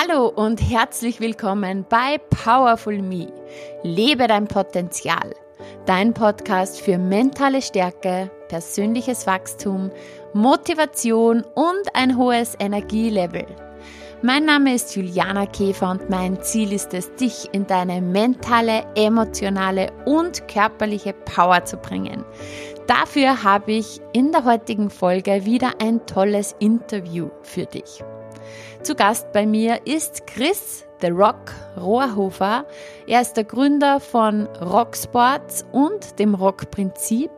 Hallo und herzlich willkommen bei Powerful Me. Lebe dein Potenzial. Dein Podcast für mentale Stärke, persönliches Wachstum, Motivation und ein hohes Energielevel. Mein Name ist Juliana Käfer und mein Ziel ist es, dich in deine mentale, emotionale und körperliche Power zu bringen. Dafür habe ich in der heutigen Folge wieder ein tolles Interview für dich. Zu Gast bei mir ist Chris The Rock Rohrhofer. Er ist der Gründer von Rocksports und dem Rockprinzip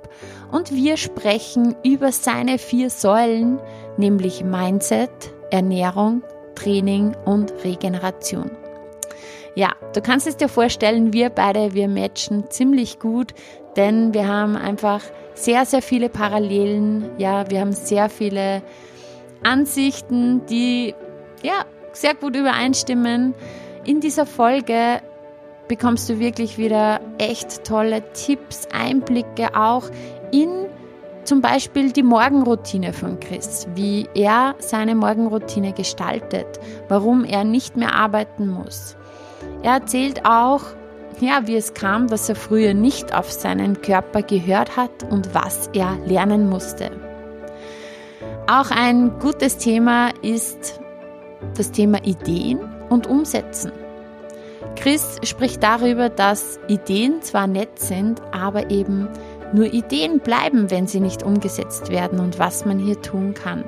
und wir sprechen über seine vier Säulen, nämlich Mindset, Ernährung, Training und Regeneration. Ja, du kannst es dir vorstellen, wir beide, wir matchen ziemlich gut, denn wir haben einfach sehr, sehr viele Parallelen. Ja, wir haben sehr viele Ansichten, die ja, sehr gut übereinstimmen. In dieser Folge bekommst du wirklich wieder echt tolle Tipps, Einblicke auch in zum Beispiel die Morgenroutine von Chris, wie er seine Morgenroutine gestaltet, warum er nicht mehr arbeiten muss. Er erzählt auch, ja, wie es kam, dass er früher nicht auf seinen Körper gehört hat und was er lernen musste. Auch ein gutes Thema ist das Thema Ideen und Umsetzen. Chris spricht darüber, dass Ideen zwar nett sind, aber eben nur Ideen bleiben, wenn sie nicht umgesetzt werden und was man hier tun kann.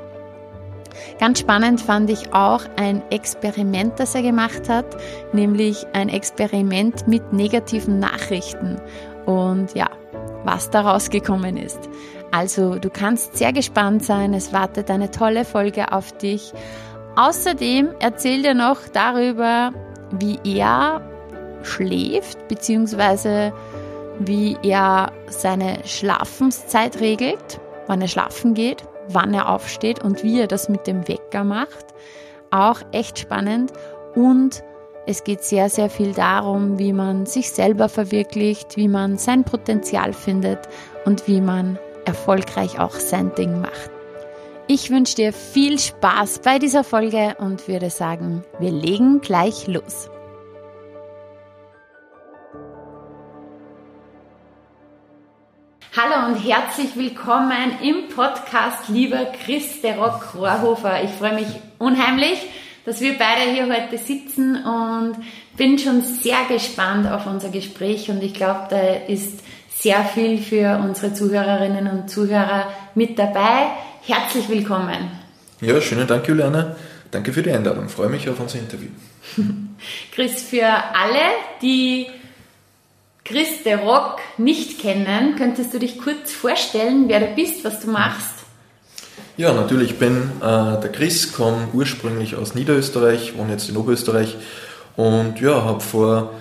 Ganz spannend fand ich auch ein Experiment, das er gemacht hat, nämlich ein Experiment mit negativen Nachrichten und ja, was daraus gekommen ist. Also du kannst sehr gespannt sein, es wartet eine tolle Folge auf dich Außerdem erzählt er noch darüber, wie er schläft, beziehungsweise wie er seine Schlafenszeit regelt, wann er schlafen geht, wann er aufsteht und wie er das mit dem Wecker macht. Auch echt spannend. Und es geht sehr, sehr viel darum, wie man sich selber verwirklicht, wie man sein Potenzial findet und wie man erfolgreich auch sein Ding macht. Ich wünsche dir viel Spaß bei dieser Folge und würde sagen, wir legen gleich los. Hallo und herzlich willkommen im Podcast, lieber Chris de Rock Rohrhofer. Ich freue mich unheimlich, dass wir beide hier heute sitzen und bin schon sehr gespannt auf unser Gespräch und ich glaube, da ist sehr viel für unsere Zuhörerinnen und Zuhörer mit dabei. Herzlich willkommen. Ja, schönen Dank, Juliane. Danke für die Einladung. Ich freue mich auf unser Interview. Chris, für alle, die Chris de Rock nicht kennen, könntest du dich kurz vorstellen, wer du bist, was du machst? Ja, natürlich. Ich bin äh, der Chris, komme ursprünglich aus Niederösterreich, wohne jetzt in Oberösterreich und ja, habe vor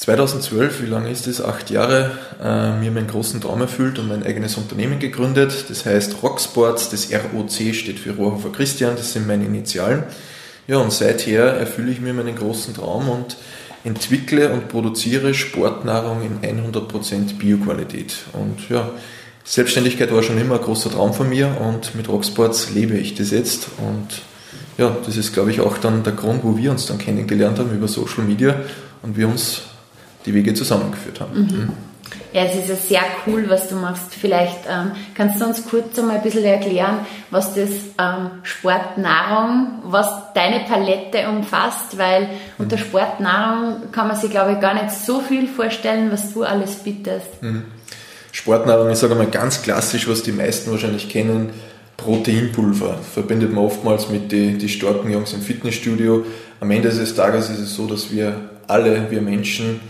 2012, wie lange ist es? Acht Jahre, äh, mir meinen großen Traum erfüllt und mein eigenes Unternehmen gegründet. Das heißt Rocksports, das ROC steht für Rohrhofer Christian, das sind meine Initialen. Ja, und seither erfülle ich mir meinen großen Traum und entwickle und produziere Sportnahrung in 100% Bioqualität. Und ja, Selbstständigkeit war schon immer ein großer Traum von mir und mit Rocksports lebe ich das jetzt. Und ja, das ist, glaube ich, auch dann der Grund, wo wir uns dann kennengelernt haben über Social Media und wir uns die Wege zusammengeführt haben. Mhm. Ja, es ist ja sehr cool, was du machst. Vielleicht ähm, kannst du uns kurz einmal ein bisschen erklären, was das ähm, Sportnahrung, was deine Palette umfasst, weil mhm. unter Sportnahrung kann man sich, glaube ich, gar nicht so viel vorstellen, was du alles bietest. Mhm. Sportnahrung, ich sage mal ganz klassisch, was die meisten wahrscheinlich kennen, Proteinpulver. Verbindet man oftmals mit den die starken Jungs im Fitnessstudio. Am Ende des Tages ist es so, dass wir alle, wir Menschen,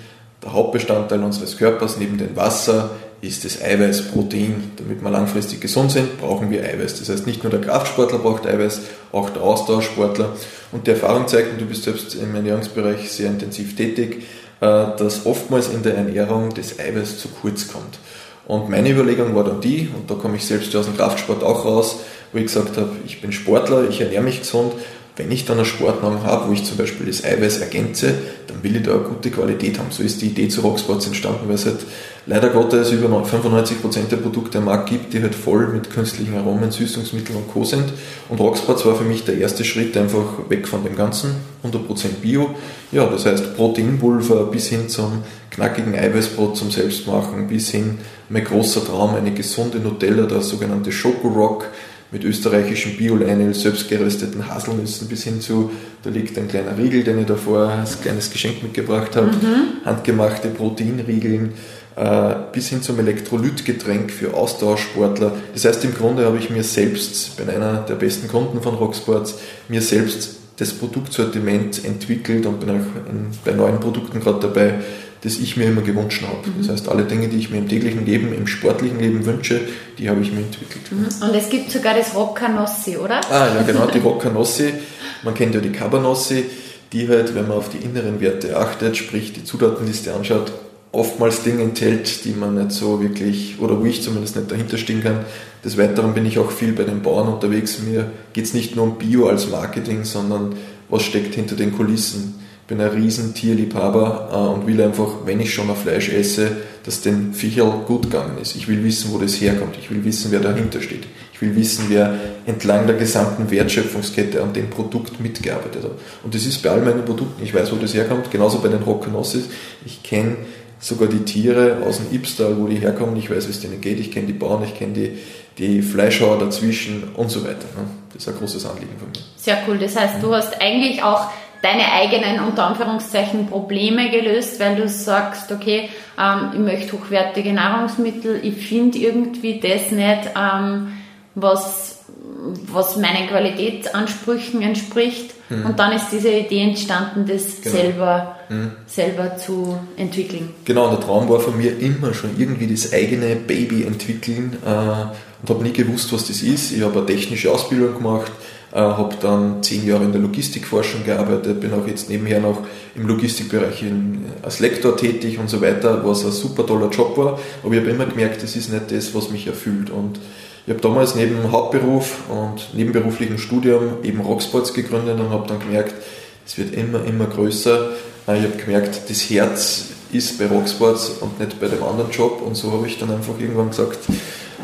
der Hauptbestandteil unseres Körpers neben dem Wasser ist das Eiweiß, Protein. Damit wir langfristig gesund sind, brauchen wir Eiweiß. Das heißt, nicht nur der Kraftsportler braucht Eiweiß, auch der Ausdauersportler. Und die Erfahrung zeigt, und du bist selbst im Ernährungsbereich sehr intensiv tätig, äh, dass oftmals in der Ernährung das Eiweiß zu kurz kommt. Und meine Überlegung war dann die, und da komme ich selbst aus dem Kraftsport auch raus, wo ich gesagt habe, ich bin Sportler, ich ernähre mich gesund, wenn ich dann eine Sportnahrung habe, wo ich zum Beispiel das Eiweiß ergänze, dann will ich da eine gute Qualität haben. So ist die Idee zu Rocksports entstanden, weil es halt leider Gottes über 95% der Produkte am Markt gibt, die halt voll mit künstlichen Aromen, Süßungsmitteln und Co. sind. Und Rocksports war für mich der erste Schritt einfach weg von dem Ganzen, 100% Bio. Ja, das heißt Proteinpulver bis hin zum knackigen Eiweißbrot zum Selbstmachen, bis hin mein großer Traum, eine gesunde Nutella, der sogenannte Schokorock, mit österreichischen Bio-Leinel, selbst gerösteten Haselnüssen bis hin zu, da liegt ein kleiner Riegel, den ich davor als kleines Geschenk mitgebracht habe, mhm. handgemachte Proteinriegeln, äh, bis hin zum Elektrolytgetränk für Austauschsportler. Das heißt, im Grunde habe ich mir selbst, bin einer der besten Kunden von Rocksports, mir selbst das Produktsortiment entwickelt und bin auch bei neuen Produkten gerade dabei, das ich mir immer gewünscht habe. Mhm. Das heißt, alle Dinge, die ich mir im täglichen Leben, im sportlichen Leben wünsche, die habe ich mir entwickelt. Mhm. Und es gibt sogar das Roccanossi, oder? Ah, ja, genau, die Roccanossi. Man kennt ja die Cabanossi, die halt, wenn man auf die inneren Werte achtet, sprich die Zutatenliste anschaut, oftmals Dinge enthält, die man nicht so wirklich, oder wo ich zumindest nicht dahinter stehen kann. Des Weiteren bin ich auch viel bei den Bauern unterwegs. Mir geht es nicht nur um Bio als Marketing, sondern was steckt hinter den Kulissen bin ein riesen Tierliebhaber äh, und will einfach, wenn ich schon ein Fleisch esse, dass den Viecherl gut gegangen ist. Ich will wissen, wo das herkommt. Ich will wissen, wer dahinter steht. Ich will wissen, wer entlang der gesamten Wertschöpfungskette an dem Produkt mitgearbeitet hat. Und das ist bei all meinen Produkten. Ich weiß, wo das herkommt. Genauso bei den Rockanossis. Ich kenne sogar die Tiere aus dem Ibstal, wo die herkommen. Ich weiß, wie es denen geht. Ich kenne die Bauern, ich kenne die, die Fleischhauer dazwischen und so weiter. Ne? Das ist ein großes Anliegen von mir. Sehr cool. Das heißt, du hast eigentlich auch deine eigenen unter Anführungszeichen Probleme gelöst, weil du sagst, okay, ähm, ich möchte hochwertige Nahrungsmittel, ich finde irgendwie das nicht, ähm, was, was meinen Qualitätsansprüchen entspricht. Mhm. Und dann ist diese Idee entstanden, das genau. selber, mhm. selber zu entwickeln. Genau, und der Traum war von mir immer schon irgendwie das eigene Baby entwickeln äh, und habe nie gewusst, was das ist. Ich habe eine technische Ausbildung gemacht, äh, habe dann zehn Jahre in der Logistikforschung gearbeitet, bin auch jetzt nebenher noch im Logistikbereich in, als Lektor tätig und so weiter, was ein super toller Job war. Aber ich habe immer gemerkt, das ist nicht das, was mich erfüllt. Und ich habe damals neben Hauptberuf und nebenberuflichem Studium eben Rocksports gegründet und habe dann gemerkt, es wird immer, immer größer. Äh, ich habe gemerkt, das Herz ist bei Rocksports und nicht bei dem anderen Job. Und so habe ich dann einfach irgendwann gesagt,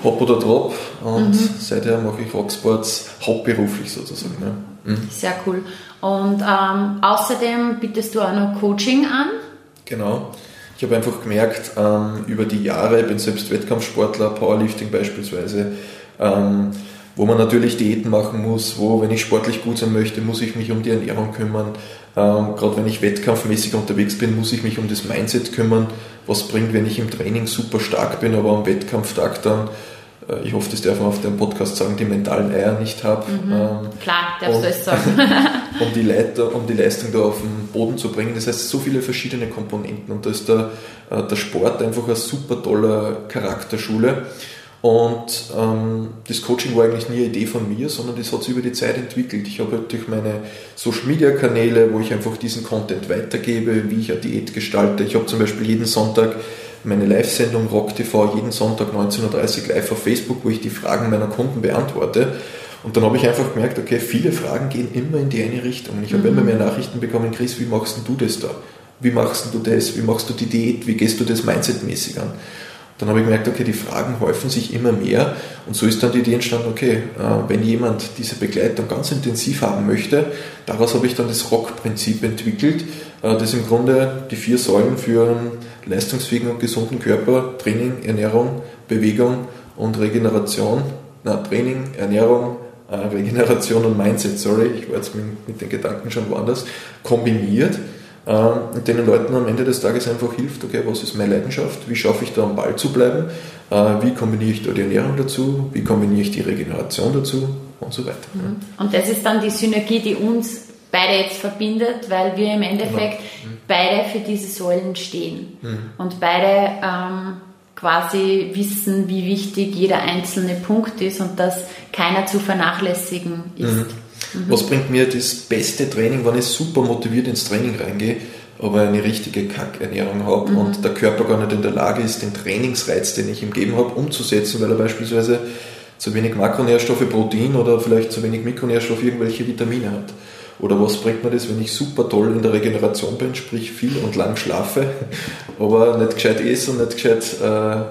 hopp oder drop. Und mhm. seither mache ich Rocksports hauptberuflich sozusagen. Ja. Mhm. Sehr cool. Und ähm, außerdem bietest du auch noch Coaching an? Genau. Ich habe einfach gemerkt, ähm, über die Jahre, ich bin selbst Wettkampfsportler, Powerlifting beispielsweise, ähm, wo man natürlich Diäten machen muss, wo, wenn ich sportlich gut sein möchte, muss ich mich um die Ernährung kümmern. Ähm, Gerade wenn ich wettkampfmäßig unterwegs bin, muss ich mich um das Mindset kümmern. Was bringt, wenn ich im Training super stark bin, aber am Wettkampftag dann ich hoffe, das darf man auf dem Podcast sagen, die mentalen Eier nicht habe. Mhm. Ähm, Klar, darfst du es sagen. um, die Leiter, um die Leistung da auf den Boden zu bringen. Das heißt, so viele verschiedene Komponenten und da ist der, äh, der Sport einfach eine super tolle Charakterschule. Und ähm, das Coaching war eigentlich nie eine Idee von mir, sondern das hat sich über die Zeit entwickelt. Ich habe halt durch meine Social Media Kanäle, wo ich einfach diesen Content weitergebe, wie ich eine Diät gestalte. Ich habe zum Beispiel jeden Sonntag meine Live-Sendung Rock TV jeden Sonntag 19.30 Uhr live auf Facebook, wo ich die Fragen meiner Kunden beantworte. Und dann habe ich einfach gemerkt, okay, viele Fragen gehen immer in die eine Richtung. Und ich habe mhm. immer mehr Nachrichten bekommen, Chris, wie machst du das da? Wie machst du das? Wie machst du die Diät? Wie gehst du das mindsetmäßig an? Dann habe ich gemerkt, okay, die Fragen häufen sich immer mehr und so ist dann die Idee entstanden, okay, äh, wenn jemand diese Begleitung ganz intensiv haben möchte, daraus habe ich dann das Rock-Prinzip entwickelt, das im Grunde die vier Säulen für einen leistungsfähigen und gesunden Körper, Training, Ernährung, Bewegung und Regeneration, na, Training, Ernährung, äh, Regeneration und Mindset, sorry, ich war jetzt mit, den Gedanken schon woanders, kombiniert ähm, und den Leuten am Ende des Tages einfach hilft, okay, was ist meine Leidenschaft, wie schaffe ich da am Ball zu bleiben, äh, wie kombiniere ich da die Ernährung dazu, wie kombiniere ich die Regeneration dazu? Und so weiter. Mhm. Und das ist dann die Synergie, die uns beide jetzt verbindet, weil wir im Endeffekt genau. mhm. beide für diese Säulen stehen mhm. und beide ähm, quasi wissen, wie wichtig jeder einzelne Punkt ist und dass keiner zu vernachlässigen ist. Mhm. Mhm. Was bringt mir das beste Training, wenn ich super motiviert ins Training reingehe, aber eine richtige Kackernährung habe mhm. und der Körper gar nicht in der Lage ist, den Trainingsreiz, den ich ihm gegeben habe, umzusetzen, weil er beispielsweise zu wenig Makronährstoffe, Protein oder vielleicht zu wenig Mikronährstoffe irgendwelche Vitamine hat. Oder was bringt mir das, wenn ich super toll in der Regeneration bin, sprich viel und lang schlafe, aber nicht gescheit esse und nicht gescheit äh, äh,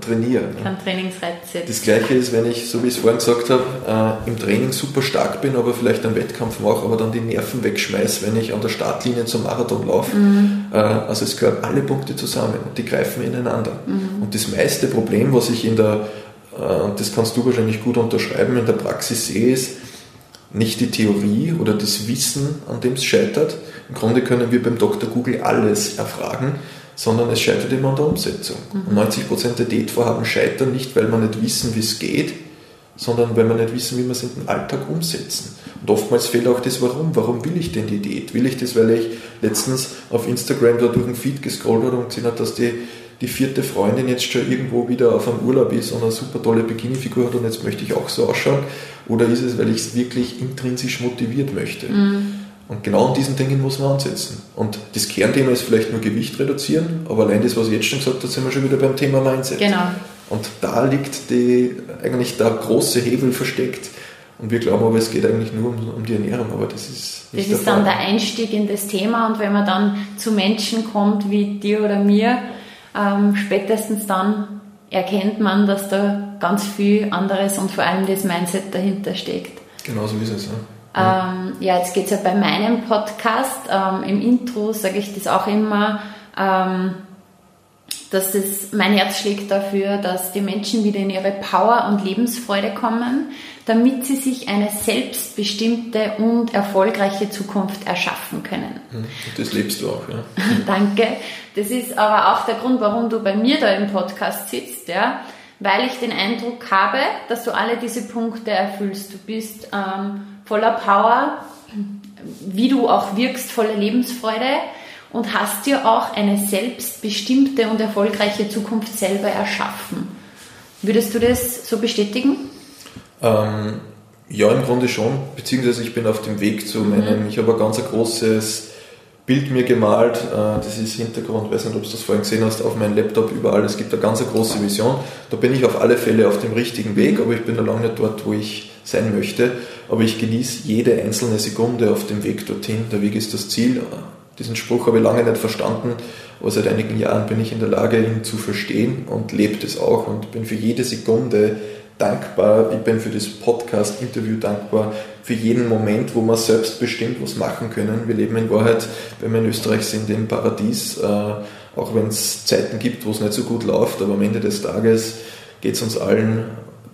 trainiere. Ne? Kein Trainingsreiz Das gleiche ist, wenn ich, so wie ich es vorhin gesagt habe, äh, im Training super stark bin, aber vielleicht einen Wettkampf mache, aber dann die Nerven wegschmeiße, wenn ich an der Startlinie zum Marathon laufe. Mhm. Äh, also es gehören alle Punkte zusammen und die greifen ineinander. Mhm. Und das meiste Problem, was ich in der, äh, und das kannst du wahrscheinlich gut unterschreiben, in der Praxis sehe, ist, nicht die Theorie oder das Wissen, an dem es scheitert. Im Grunde können wir beim Dr. Google alles erfragen, sondern es scheitert immer an der Umsetzung. Mhm. Und 90% der Diätvorhaben scheitern nicht, weil wir nicht wissen, wie es geht, sondern weil wir nicht wissen, wie wir es in den Alltag umsetzen. Und oftmals fehlt auch das Warum. Warum will ich denn die Diät? Will ich das, weil ich letztens auf Instagram da durch den Feed gescrollt habe und gesehen habe, dass die die vierte Freundin jetzt schon irgendwo wieder auf einem Urlaub ist und eine super tolle Bikini-Figur hat und jetzt möchte ich auch so ausschauen? Oder ist es, weil ich es wirklich intrinsisch motiviert möchte? Mhm. Und genau an diesen Dingen muss man ansetzen. Und das Kernthema ist vielleicht nur Gewicht reduzieren, aber allein das, was ich jetzt schon gesagt habe, sind wir schon wieder beim Thema Mindset. Genau. Und da liegt die, eigentlich der große Hebel versteckt. Und wir glauben aber, es geht eigentlich nur um, um die Ernährung, aber das ist nicht Das ist der dann der Einstieg in das Thema und wenn man dann zu Menschen kommt wie dir oder mir, ähm, spätestens dann erkennt man, dass da ganz viel anderes und vor allem das Mindset dahinter steckt. Genau so ist es. Ja, ähm, ja jetzt geht es ja bei meinem Podcast. Ähm, Im Intro sage ich das auch immer, ähm, dass das, mein Herz schlägt dafür, dass die Menschen wieder in ihre Power und Lebensfreude kommen, damit sie sich eine selbstbestimmte und erfolgreiche Zukunft erschaffen können. Mhm. Das lebst du auch, ja. Danke. Das ist aber auch der Grund, warum du bei mir da im Podcast sitzt, ja, weil ich den Eindruck habe, dass du alle diese Punkte erfüllst. Du bist ähm, voller Power, wie du auch wirkst, voller Lebensfreude und hast dir auch eine selbstbestimmte und erfolgreiche Zukunft selber erschaffen. Würdest du das so bestätigen? Ähm, ja, im Grunde schon, beziehungsweise ich bin auf dem Weg zu meinem, mhm. ich habe ein ganz großes Bild mir gemalt, äh, das ist Hintergrund, weiß nicht, ob du das vorhin gesehen hast, auf meinem Laptop überall, es gibt eine ganz große Vision, da bin ich auf alle Fälle auf dem richtigen Weg, aber ich bin noch lange nicht dort, wo ich sein möchte, aber ich genieße jede einzelne Sekunde auf dem Weg dorthin, der Weg ist das Ziel, diesen Spruch habe ich lange nicht verstanden, aber seit einigen Jahren bin ich in der Lage, ihn zu verstehen und lebe das auch und bin für jede Sekunde dankbar. Ich bin für das Podcast-Interview dankbar, für jeden Moment, wo wir selbstbestimmt was machen können. Wir leben in Wahrheit, wenn wir in Österreich sind, im Paradies, äh, auch wenn es Zeiten gibt, wo es nicht so gut läuft, aber am Ende des Tages geht es uns allen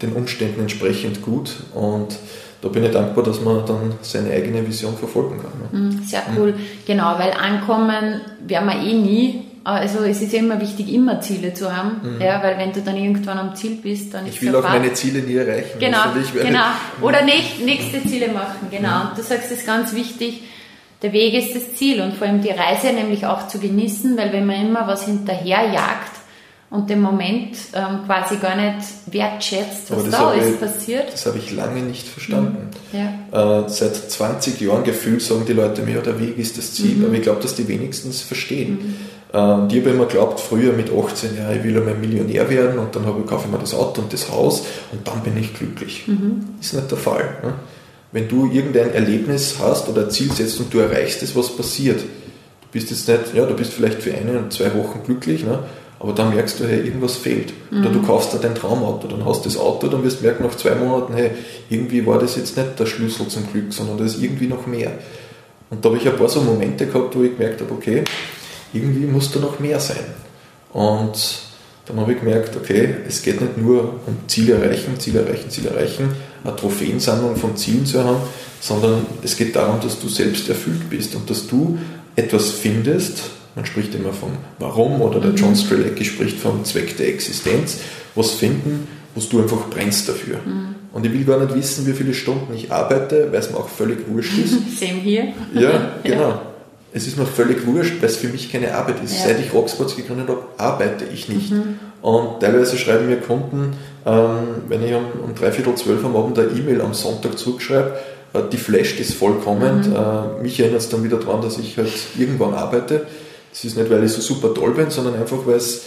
den Umständen entsprechend gut und da bin ich dankbar, dass man dann seine eigene Vision verfolgen kann. Ne? Sehr cool, genau, weil ankommen werden wir eh nie. Also es ist ja immer wichtig, immer Ziele zu haben, mhm. ja, weil wenn du dann irgendwann am Ziel bist, dann ist Ich will auch meine Ziele nie erreichen. Genau, genau. Oder nicht, nächste Ziele machen, genau. Mhm. Und du sagst, es ist ganz wichtig, der Weg ist das Ziel und vor allem die Reise nämlich auch zu genießen, weil wenn man immer was hinterherjagt, und den Moment ähm, quasi gar nicht wertschätzt, was da alles ich, passiert. Das habe ich lange nicht verstanden. Mhm. Ja. Äh, seit 20 Jahren gefühlt sagen die Leute mir, ja, der Weg ist das Ziel, mhm. aber ich glaube, dass die wenigstens verstehen. Mhm. Äh, die habe immer geglaubt, früher mit 18, ja, ich will einmal Millionär werden und dann habe ich, kaufe ich mir das Auto und das Haus und dann bin ich glücklich. Mhm. Ist nicht der Fall. Ne? Wenn du irgendein Erlebnis hast oder ein Ziel setzt und du erreichst es, was passiert. Du bist jetzt nicht, ja, du bist vielleicht für eine und zwei Wochen glücklich, ne? Aber dann merkst du, hey, irgendwas fehlt. Mhm. Oder du kaufst dir dein Traumauto, dann hast du das Auto, dann wirst du merken nach zwei Monaten, hey, irgendwie war das jetzt nicht der Schlüssel zum Glück, sondern da ist irgendwie noch mehr. Und da habe ich ein paar so Momente gehabt, wo ich gemerkt habe, okay, irgendwie muss da noch mehr sein. Und dann habe ich gemerkt, okay, es geht nicht nur um Ziele erreichen, Ziele erreichen, Ziele erreichen, eine Trophäensammlung von Zielen zu haben, sondern es geht darum, dass du selbst erfüllt bist und dass du etwas findest, man spricht immer vom Warum oder der John Strelecki spricht vom Zweck der Existenz. Was finden, wo du einfach brennst dafür. Mhm. Und ich will gar nicht wissen, wie viele Stunden ich arbeite, weil es mir auch völlig wurscht ist. Same hier. Ja, genau. Ja. Es ist mir völlig wurscht, weil es für mich keine Arbeit ist. Ja. Seit ich Rocksports gegründet habe, arbeite ich nicht. Mhm. Und teilweise schreiben mir Kunden, ähm, wenn ich um, um dreiviertel zwölf am Abend eine E-Mail am Sonntag zurückschreibe, äh, die flasht ist vollkommen. Mhm. Äh, mich erinnert es dann wieder daran, dass ich halt irgendwann arbeite. Es ist nicht, weil ich so super toll bin, sondern einfach, weil es,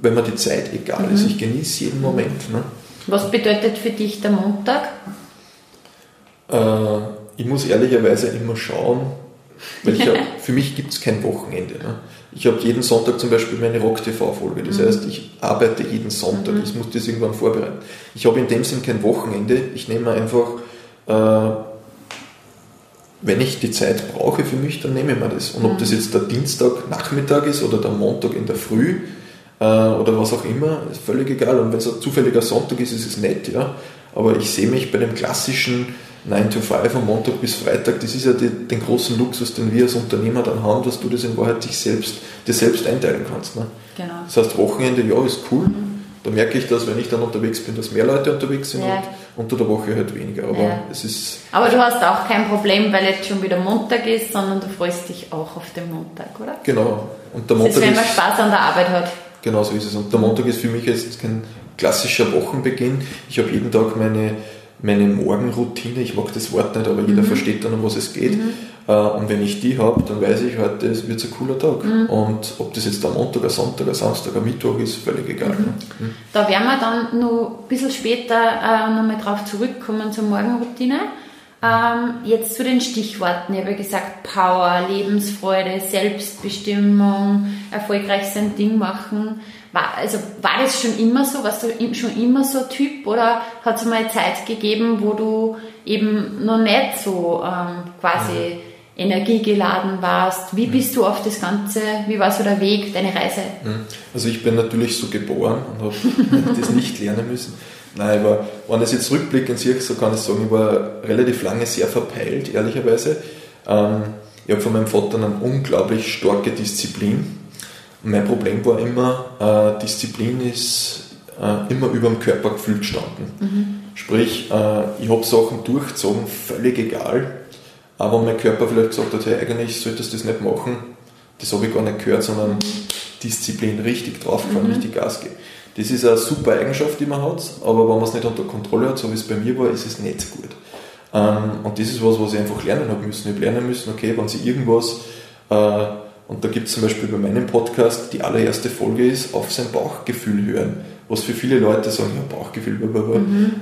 wenn mir die Zeit egal mhm. ist. Ich genieße jeden Moment. Ne? Was bedeutet für dich der Montag? Äh, ich muss ehrlicherweise immer schauen, weil ich hab, für mich gibt es kein Wochenende. Ne? Ich habe jeden Sonntag zum Beispiel meine Rock-TV-Folge. Das mhm. heißt, ich arbeite jeden Sonntag. Mhm. Ich muss das irgendwann vorbereiten. Ich habe in dem Sinn kein Wochenende. Ich nehme einfach, äh, wenn ich die Zeit brauche für mich, dann nehme ich mir das. Und ob das mhm. jetzt der Dienstag Nachmittag ist oder der Montag in der Früh äh, oder was auch immer, ist völlig egal. Und wenn es ein zufälliger Sonntag ist, ist es nett, ja. Aber ich sehe mich bei dem klassischen 9 to 5 von Montag bis Freitag, das ist ja die, den großen Luxus, den wir als Unternehmer dann haben, dass du das in Wahrheit dich selbst, dir selbst einteilen kannst. Ne? Genau. Das heißt, Wochenende, ja, ist cool. Mhm. Da merke ich, dass wenn ich dann unterwegs bin, dass mehr Leute unterwegs sind ja. Unter der Woche halt weniger. Aber ja. es ist. Aber du hast auch kein Problem, weil jetzt schon wieder Montag ist, sondern du freust dich auch auf den Montag, oder? Genau. Und der Montag das ist, wenn man Spaß an der Arbeit hat. Genau so ist es. Und der Montag ist für mich jetzt kein klassischer Wochenbeginn. Ich habe jeden Tag meine meine Morgenroutine, ich mag das Wort nicht, aber jeder mhm. versteht dann, um was es geht. Mhm. Äh, und wenn ich die habe, dann weiß ich, heute wird ein cooler Tag. Mhm. Und ob das jetzt ein Montag, ein Sonntag, ein Samstag, ein Mittwoch ist, völlig egal. Mhm. Ne? Mhm. Da werden wir dann noch ein bisschen später äh, nochmal drauf zurückkommen zur Morgenroutine. Ähm, jetzt zu den Stichworten. Ich habe ja gesagt, Power, Lebensfreude, Selbstbestimmung, erfolgreich sein Ding machen. War, also war das schon immer so? Warst du schon immer so ein Typ oder hat es mal Zeit gegeben, wo du eben noch nicht so ähm, quasi mhm. energiegeladen warst? Wie mhm. bist du auf das Ganze, wie war so der Weg, deine Reise? Also ich bin natürlich so geboren und habe das nicht lernen müssen. Nein, aber wenn ich jetzt rückblickend sehe, so kann ich sagen, ich war relativ lange sehr verpeilt, ehrlicherweise. Ähm, ich habe von meinem Vater eine unglaublich starke Disziplin mein Problem war immer, äh, Disziplin ist äh, immer über dem Körpergefühl gestanden. Mhm. Sprich, äh, ich habe Sachen durchgezogen, völlig egal. Aber mein Körper vielleicht gesagt hat, hey, eigentlich solltest du das nicht machen, das habe ich gar nicht gehört, sondern Disziplin richtig draufgefahren, mhm. richtig Gas geben. Das ist eine super Eigenschaft, die man hat, aber wenn man es nicht unter Kontrolle hat, so wie es bei mir war, ist es nicht gut. Ähm, und das ist was, was ich einfach lernen habe müssen. Ich habe lernen müssen, okay, wenn sie irgendwas äh, und da gibt es zum Beispiel bei meinem Podcast, die allererste Folge ist, auf sein Bauchgefühl hören. Was für viele Leute sagen, ja, Bauchgefühl, blablabla. Mhm.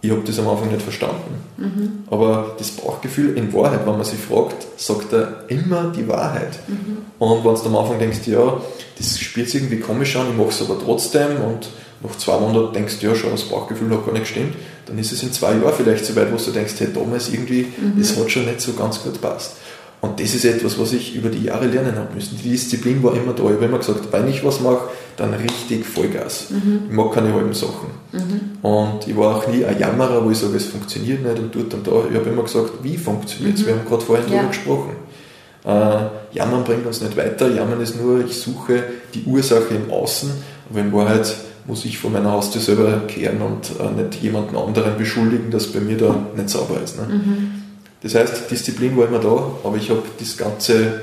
Ich habe das am Anfang nicht verstanden. Mhm. Aber das Bauchgefühl in Wahrheit, wenn man sich fragt, sagt er immer die Wahrheit. Mhm. Und wenn du am Anfang denkst, ja, das spielt sich irgendwie komisch an, ich mache es aber trotzdem und nach zwei Monaten denkst du, ja, schon, das Bauchgefühl hat gar nicht gestimmt, dann ist es in zwei Jahren vielleicht so weit, wo du denkst, hey, damals irgendwie, mhm. das hat schon nicht so ganz gut passt. Und das ist etwas, was ich über die Jahre lernen habe müssen. Die Disziplin war immer da. Ich habe immer gesagt, wenn ich was mache, dann richtig Vollgas. Mhm. Ich mag keine halben Sachen. Mhm. Und ich war auch nie ein Jammerer, wo ich sage, es funktioniert nicht und dort und da. Ich habe immer gesagt, wie funktioniert es? Mhm. Wir haben gerade vorhin ja. darüber gesprochen. Äh, Jammern bringt uns nicht weiter. Jammern ist nur, ich suche die Ursache im Außen, aber in Wahrheit muss ich vor meiner Haustür selber kehren und äh, nicht jemanden anderen beschuldigen, dass bei mir da nicht sauber ist. Ne? Das heißt, Disziplin war immer da, aber ich habe das ganze,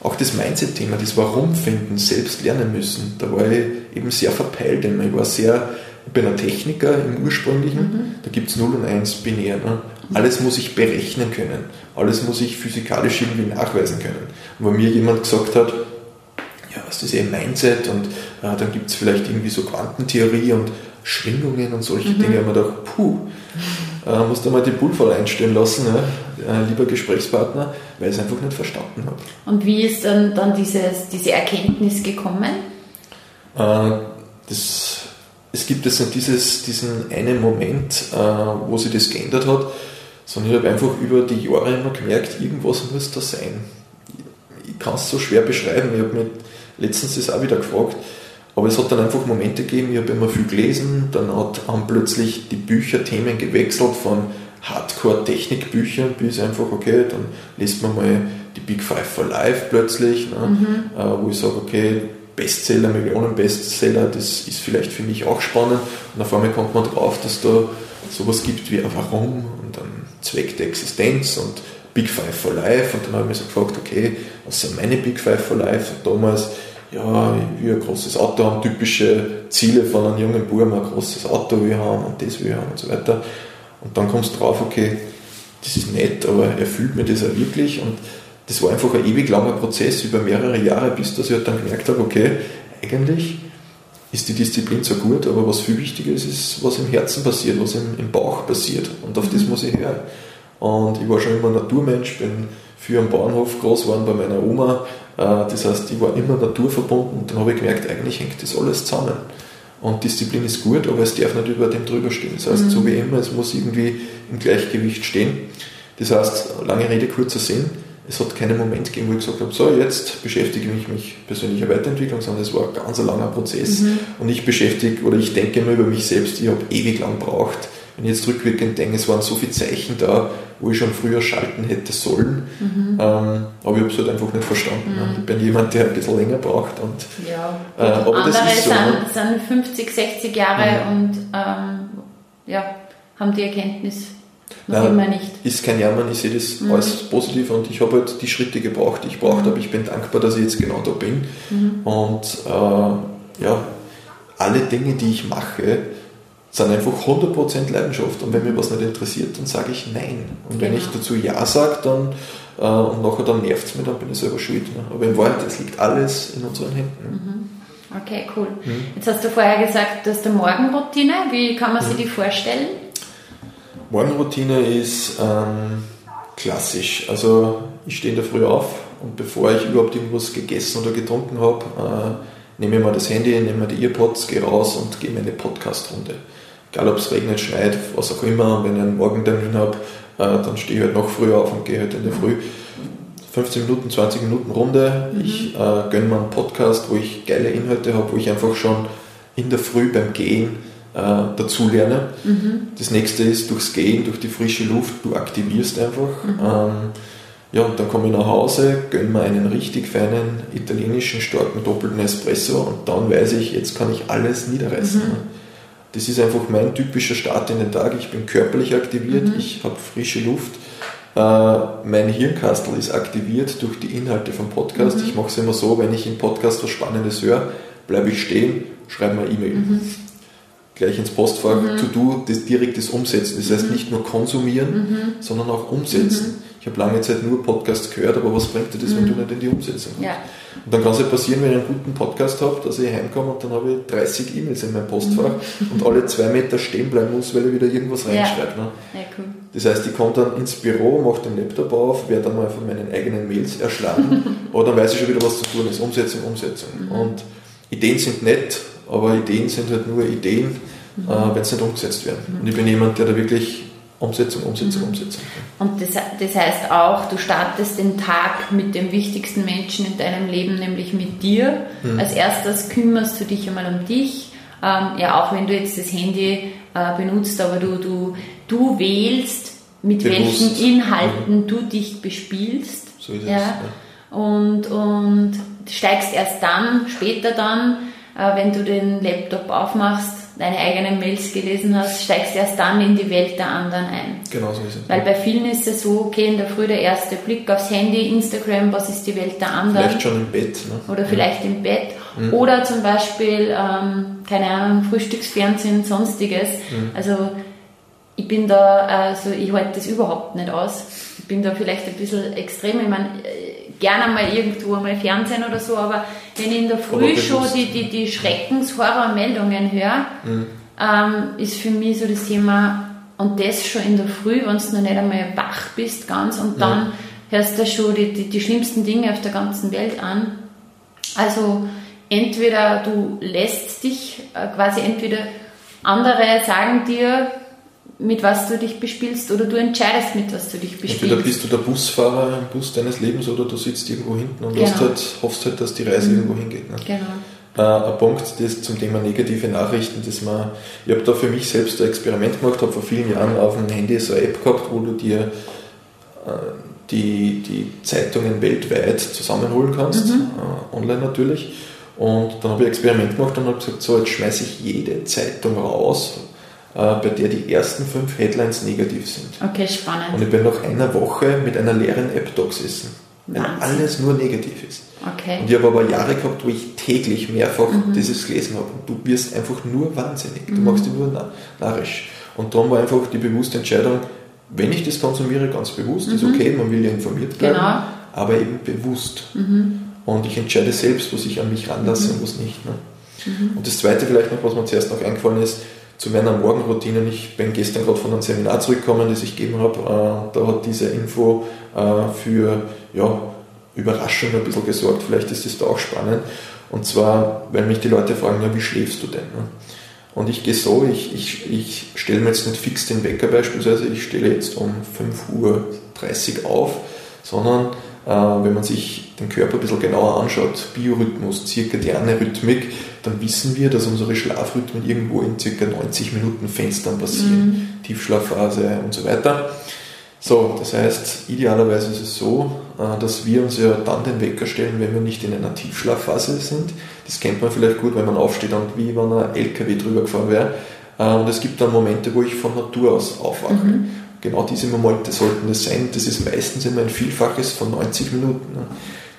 auch das Mindset-Thema, das Warum-Finden, selbst lernen müssen. Da war ich eben sehr verpeilt. Ich war sehr, ich bin ein Techniker im Ursprünglichen, mhm. da gibt es 0 und 1 binär. Ne? Alles muss ich berechnen können, alles muss ich physikalisch irgendwie nachweisen können. Und wenn mir jemand gesagt hat, ja, was ist eben Mindset und äh, dann gibt es vielleicht irgendwie so Quantentheorie und Schwingungen und solche mhm. Dinge, haben wir gedacht, puh, äh, musst du mal die Pulver einstellen lassen, ja, äh, lieber Gesprächspartner, weil ich es einfach nicht verstanden habe. Und wie ist dann, dann dieses, diese Erkenntnis gekommen? Äh, das, es gibt jetzt nicht dieses, diesen einen Moment, äh, wo sich das geändert hat, sondern ich habe einfach über die Jahre immer gemerkt, irgendwas muss da sein. Ich, ich kann es so schwer beschreiben. Ich habe mich letztens das auch wieder gefragt, aber es hat dann einfach Momente gegeben, ich habe immer viel gelesen, dann hat, haben plötzlich die Bücherthemen gewechselt von Hardcore-Technikbüchern bis einfach, okay, dann liest man mal die Big Five for Life plötzlich, ne, mhm. äh, wo ich sage, okay, Bestseller, Millionen-Bestseller, das ist vielleicht für mich auch spannend. Und auf einmal kommt man drauf, dass da sowas gibt wie ein Warum und ein Zweck der Existenz und Big Five for Life. Und dann habe ich mich so gefragt, okay, was sind meine Big Five for Life? Und damals ja, ich will ein großes Auto haben, typische Ziele von einem jungen Buben, ein großes Auto will haben und das will haben und so weiter. Und dann kommst du drauf, okay, das ist nett, aber erfüllt mir das auch wirklich? Und das war einfach ein ewig langer Prozess über mehrere Jahre, bis dass ich halt dann gemerkt habe, okay, eigentlich ist die Disziplin zwar gut, aber was viel wichtiger ist, ist, was im Herzen passiert, was im, im Bauch passiert. Und auf mhm. das muss ich hören. Und ich war schon immer Naturmensch, bin für am Bauernhof groß geworden bei meiner Oma. Äh, das heißt, ich war immer naturverbunden und dann habe ich gemerkt, eigentlich hängt das alles zusammen. Und Disziplin ist gut, aber es darf nicht über dem drüber stehen. Das heißt, mhm. so wie immer, es muss irgendwie im Gleichgewicht stehen. Das heißt, lange Rede, kurzer Sinn, es hat keinen Moment gegeben, wo ich gesagt habe, so jetzt beschäftige ich mich persönlicher Weiterentwicklung, sondern es war ein ganz langer Prozess. Mhm. Und ich beschäftige oder ich denke nur über mich selbst, ich habe ewig lang braucht. Wenn ich jetzt rückwirkend denke, es waren so viele Zeichen da, wo ich schon früher schalten hätte sollen, mhm. ähm, aber ich habe es halt einfach nicht verstanden. Mhm. Ich bin jemand, der ein bisschen länger braucht. Und, ja, äh, aber andere das ist so, sind, sind 50, 60 Jahre mhm. und ähm, ja, haben die Erkenntnis noch Nein, immer nicht. Ist kein Jammern, ich sehe das mhm. als positiv und ich habe halt die Schritte gebraucht, die ich braucht mhm. habe. Ich bin dankbar, dass ich jetzt genau da bin. Mhm. Und äh, ja, alle Dinge, die ich mache, sind einfach 100% Leidenschaft. Und wenn mir was nicht interessiert, dann sage ich Nein. Und wenn genau. ich dazu Ja sage, dann äh, und nachher dann nervt es mich, dann bin ich selber schuld. Ne? Aber in Wahrheit, es liegt alles in unseren Händen. Mhm. Okay, cool. Mhm. Jetzt hast du vorher gesagt, du hast eine Morgenroutine. Wie kann man sich mhm. die vorstellen? Morgenroutine ist ähm, klassisch. Also ich stehe in der Früh auf und bevor ich überhaupt irgendwas gegessen oder getrunken habe, äh, nehme ich mal das Handy, nehme mir die Earpods, gehe raus und gehe meine Podcast-Runde. Egal ob es regnet, schneit, was auch immer. Und wenn ich einen Morgentermin habe, äh, dann stehe ich halt noch früher auf und gehe halt in der Früh. 15 Minuten, 20 Minuten Runde. Mhm. Ich äh, gönne mir einen Podcast, wo ich geile Inhalte habe, wo ich einfach schon in der Früh beim Gehen äh, dazulerne. Mhm. Das nächste ist durchs Gehen, durch die frische Luft, du aktivierst einfach. Mhm. Ähm, ja, und dann komme ich nach Hause, gönne mir einen richtig feinen italienischen, starken, doppelten Espresso und dann weiß ich, jetzt kann ich alles niederreißen. Mhm. Das ist einfach mein typischer Start in den Tag. Ich bin körperlich aktiviert, mhm. ich habe frische Luft. Äh, mein Hirnkastel ist aktiviert durch die Inhalte vom Podcast. Mhm. Ich mache es immer so, wenn ich im Podcast was Spannendes höre, bleibe ich stehen, schreibe mir E-Mail. Mhm gleich ins Postfach mhm. To-Do, das direktes Umsetzen. Das heißt mhm. nicht nur konsumieren, mhm. sondern auch umsetzen. Mhm. Ich habe lange Zeit nur Podcasts gehört, aber was bringt dir das, wenn du mhm. nicht in die Umsetzung kommst? Ja. Und dann kann es ja passieren, wenn ich einen guten Podcast habe, dass ich heimkomme und dann habe ich 30 E-Mails in meinem Postfach mhm. und alle zwei Meter stehen bleiben muss, weil ich wieder irgendwas reinschreibe. Ne? Ja, cool. Das heißt, ich komme dann ins Büro, mache den Laptop auf, werde dann mal von meinen eigenen Mails erschlagen, aber dann weiß ich schon wieder, was zu tun ist. Umsetzung, Umsetzung. Und Ideen sind nett, aber Ideen sind halt nur Ideen, mhm. äh, wenn sie nicht umgesetzt werden. Mhm. Und ich bin jemand, der da wirklich Umsetzung, Umsetzung, mhm. Umsetzung. Und das, das heißt auch, du startest den Tag mit dem wichtigsten Menschen in deinem Leben, nämlich mit dir. Mhm. Als erstes kümmerst du dich einmal um dich. Ähm, ja, auch wenn du jetzt das Handy äh, benutzt, aber du, du, du wählst, mit Bewusst. welchen Inhalten mhm. du dich bespielst. So ist ja. es. Ja. Und, und steigst erst dann, später dann, äh, wenn du den Laptop aufmachst, deine eigenen Mails gelesen hast, steigst erst dann in die Welt der anderen ein. Genau so ist es. Weil bei vielen ist es so, okay, in der Früh der erste Blick aufs Handy, Instagram, was ist die Welt der anderen? Vielleicht schon im Bett. Ne? Oder vielleicht ja. im Bett. Mhm. Oder zum Beispiel, ähm, keine Ahnung, Frühstücksfernsehen, sonstiges. Mhm. Also ich bin da, also ich halte das überhaupt nicht aus. Ich bin da vielleicht ein bisschen extrem. Ich meine, gerne mal irgendwo mal Fernsehen oder so, aber wenn ich in der Früh schon die, die, die Schreckenshorrormeldungen höre, mhm. ähm, ist für mich so das Thema, und das schon in der Früh, wenn du noch nicht einmal wach bist ganz und dann ja. hörst du schon die, die, die schlimmsten Dinge auf der ganzen Welt an. Also entweder du lässt dich äh, quasi entweder andere sagen dir, mit was du dich bespielst oder du entscheidest, mit was du dich bespielst. Entweder bist du der Busfahrer im Bus deines Lebens oder du sitzt irgendwo hinten und genau. halt, hoffst halt, dass die Reise mhm. irgendwo hingeht. Ne? Genau. Äh, ein Punkt das zum Thema negative Nachrichten, dass man, ich habe da für mich selbst ein Experiment gemacht, habe vor vielen Jahren auf dem Handy so eine App gehabt, wo du dir äh, die, die Zeitungen weltweit zusammenholen kannst, mhm. äh, online natürlich. Und dann habe ich ein Experiment gemacht und habe gesagt, so jetzt schmeiße ich jede Zeitung raus, bei der die ersten fünf Headlines negativ sind. Okay, spannend. Und ich bin nach einer Woche mit einer leeren App da gesessen. Wenn alles nur negativ ist. Okay. Und ich habe aber Jahre gehabt, wo ich täglich mehrfach mhm. dieses gelesen habe. Und du wirst einfach nur wahnsinnig. Du mhm. machst dich nur narrisch. Und darum war einfach die bewusste Entscheidung, wenn ich das konsumiere, ganz bewusst, mhm. ist okay, man will ja informiert bleiben, genau. aber eben bewusst. Mhm. Und ich entscheide selbst, was ich an mich ranlasse mhm. und was nicht. Ne? Mhm. Und das Zweite vielleicht noch, was mir zuerst noch eingefallen ist, zu meiner Morgenroutine. Ich bin gestern gerade von einem Seminar zurückgekommen, das ich gegeben habe. Äh, da hat diese Info äh, für ja, Überraschung ein bisschen gesorgt. Vielleicht ist das da auch spannend. Und zwar, weil mich die Leute fragen, ja, wie schläfst du denn? Ne? Und ich gehe so, ich, ich, ich stelle mir jetzt nicht fix den Wecker beispielsweise, ich stelle jetzt um 5.30 Uhr auf, sondern äh, wenn man sich den Körper ein bisschen genauer anschaut, Biorhythmus, zirkadiane Rhythmik, dann wissen wir, dass unsere Schlafrhythmen irgendwo in circa 90 Minuten Fenstern passieren. Mhm. Tiefschlafphase und so weiter. So, das heißt, idealerweise ist es so, äh, dass wir uns ja dann den Wecker stellen, wenn wir nicht in einer Tiefschlafphase sind. Das kennt man vielleicht gut, wenn man aufsteht und wie wenn ein LKW drüber gefahren wäre. Äh, und es gibt dann Momente, wo ich von Natur aus aufwache. Mhm. Genau diese Momente sollten es sein. Das ist meistens immer ein Vielfaches von 90 Minuten. Ne?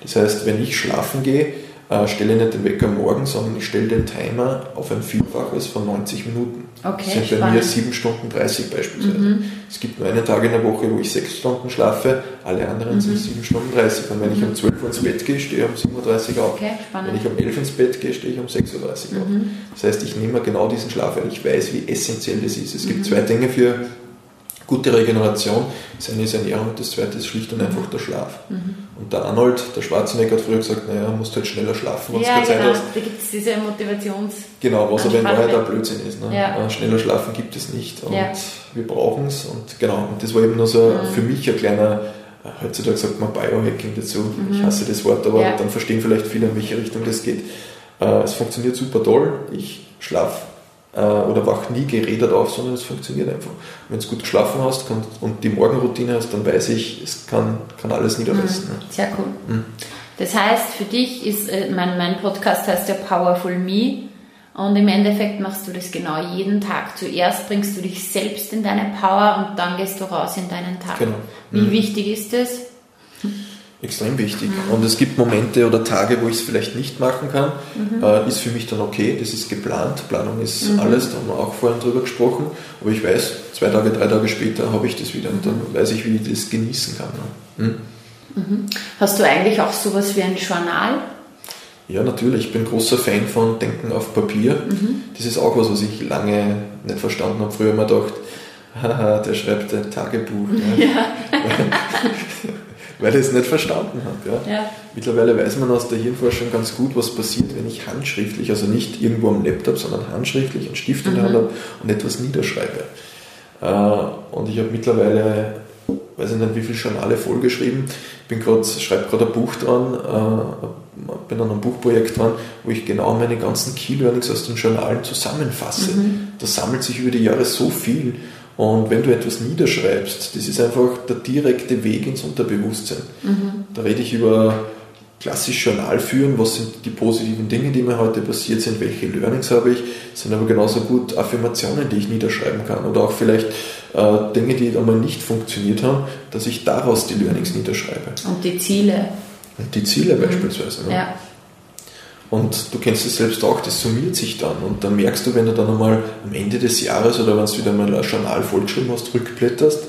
Das heißt, wenn ich schlafen gehe, äh, stelle nicht den Wecker morgen, sondern ich stelle den Timer auf ein Vielfaches von 90 Minuten. Okay, das sind spannend. bei mir 7 Stunden 30 beispielsweise. Mhm. Es gibt nur einen Tag in der Woche, wo ich 6 Stunden schlafe, alle anderen mhm. sind 7 Stunden 30. Und wenn ich um 12 Uhr ins Bett gehe, stehe ich um 7.30 Uhr auf. Okay, wenn ich um 11 Uhr ins Bett gehe, stehe ich um 6.30 Uhr auf. Mhm. Das heißt, ich nehme genau diesen Schlaf, weil ich weiß, wie essentiell das ist. Es gibt mhm. zwei Dinge für gute Regeneration. Das eine ist Ernährung, das zweite ist schlicht und einfach der Schlaf. Mhm. Und der Arnold, der Schwarzenegger, hat früher gesagt, naja, musst halt schneller schlafen, wenn ja, keine genau. Zeit hast. Da gibt es diese Motivations... Genau, was aber in Wahrheit ein Blödsinn ist. Ne? Ja. Schneller schlafen gibt es nicht und ja. wir brauchen es. Und genau, und das war eben nur so mhm. für mich ein kleiner, heutzutage sagt man Biohacking dazu, mhm. ich hasse das Wort, aber dann verstehen vielleicht viele, in welche Richtung das geht. Äh, es funktioniert super toll, ich schlafe äh, oder wach nie geredet auf, sondern es funktioniert einfach. Wenn du gut geschlafen hast kann, und die Morgenroutine hast, dann weiß ich, es kann, kann alles niederlassen. Mhm. Sehr cool. Mhm. Das heißt, für dich ist, äh, mein, mein Podcast heißt ja Powerful Me und im Endeffekt machst du das genau jeden Tag. Zuerst bringst du dich selbst in deine Power und dann gehst du raus in deinen Tag. Genau. Wie mhm. wichtig ist das? Extrem wichtig. Mhm. Und es gibt Momente oder Tage, wo ich es vielleicht nicht machen kann. Mhm. Äh, ist für mich dann okay, das ist geplant. Planung ist mhm. alles, da haben wir auch vorhin drüber gesprochen. Aber ich weiß, zwei Tage, drei Tage später habe ich das wieder und dann mhm. weiß ich, wie ich das genießen kann. Mhm. Mhm. Hast du eigentlich auch sowas wie ein Journal? Ja, natürlich. Ich bin großer Fan von Denken auf Papier. Das ist auch was, was ich lange nicht verstanden habe. Früher immer gedacht, haha, der schreibt ein Tagebuch. Ja. ja. weil er es nicht verstanden hat. Ja. ja. Mittlerweile weiß man aus der Hirnforschung ganz gut, was passiert, wenn ich handschriftlich, also nicht irgendwo am Laptop, sondern handschriftlich einen Stift in der Hand mhm. habe und etwas niederschreibe. Äh, und ich habe mittlerweile, weiß ich nicht, wie viele Journale vollgeschrieben. Ich bin gerade, schreibe gerade ein Buch dran, äh, bin an einem Buchprojekt dran, wo ich genau meine ganzen Key Learnings aus den Journalen zusammenfasse. Mhm. Da sammelt sich über die Jahre so viel. Und wenn du etwas niederschreibst, das ist einfach der direkte Weg ins Unterbewusstsein. Mhm. Da rede ich über klassisch Journal führen, was sind die positiven Dinge, die mir heute passiert sind, welche Learnings habe ich, sind aber genauso gut Affirmationen, die ich niederschreiben kann oder auch vielleicht äh, Dinge, die einmal nicht funktioniert haben, dass ich daraus die Learnings niederschreibe. Und die Ziele. Und die Ziele mhm. beispielsweise. Ne? Ja. Und du kennst es selbst auch, das summiert sich dann. Und dann merkst du, wenn du dann einmal am Ende des Jahres oder wenn du wieder mal ein Journal vollgeschrieben hast, rückblätterst,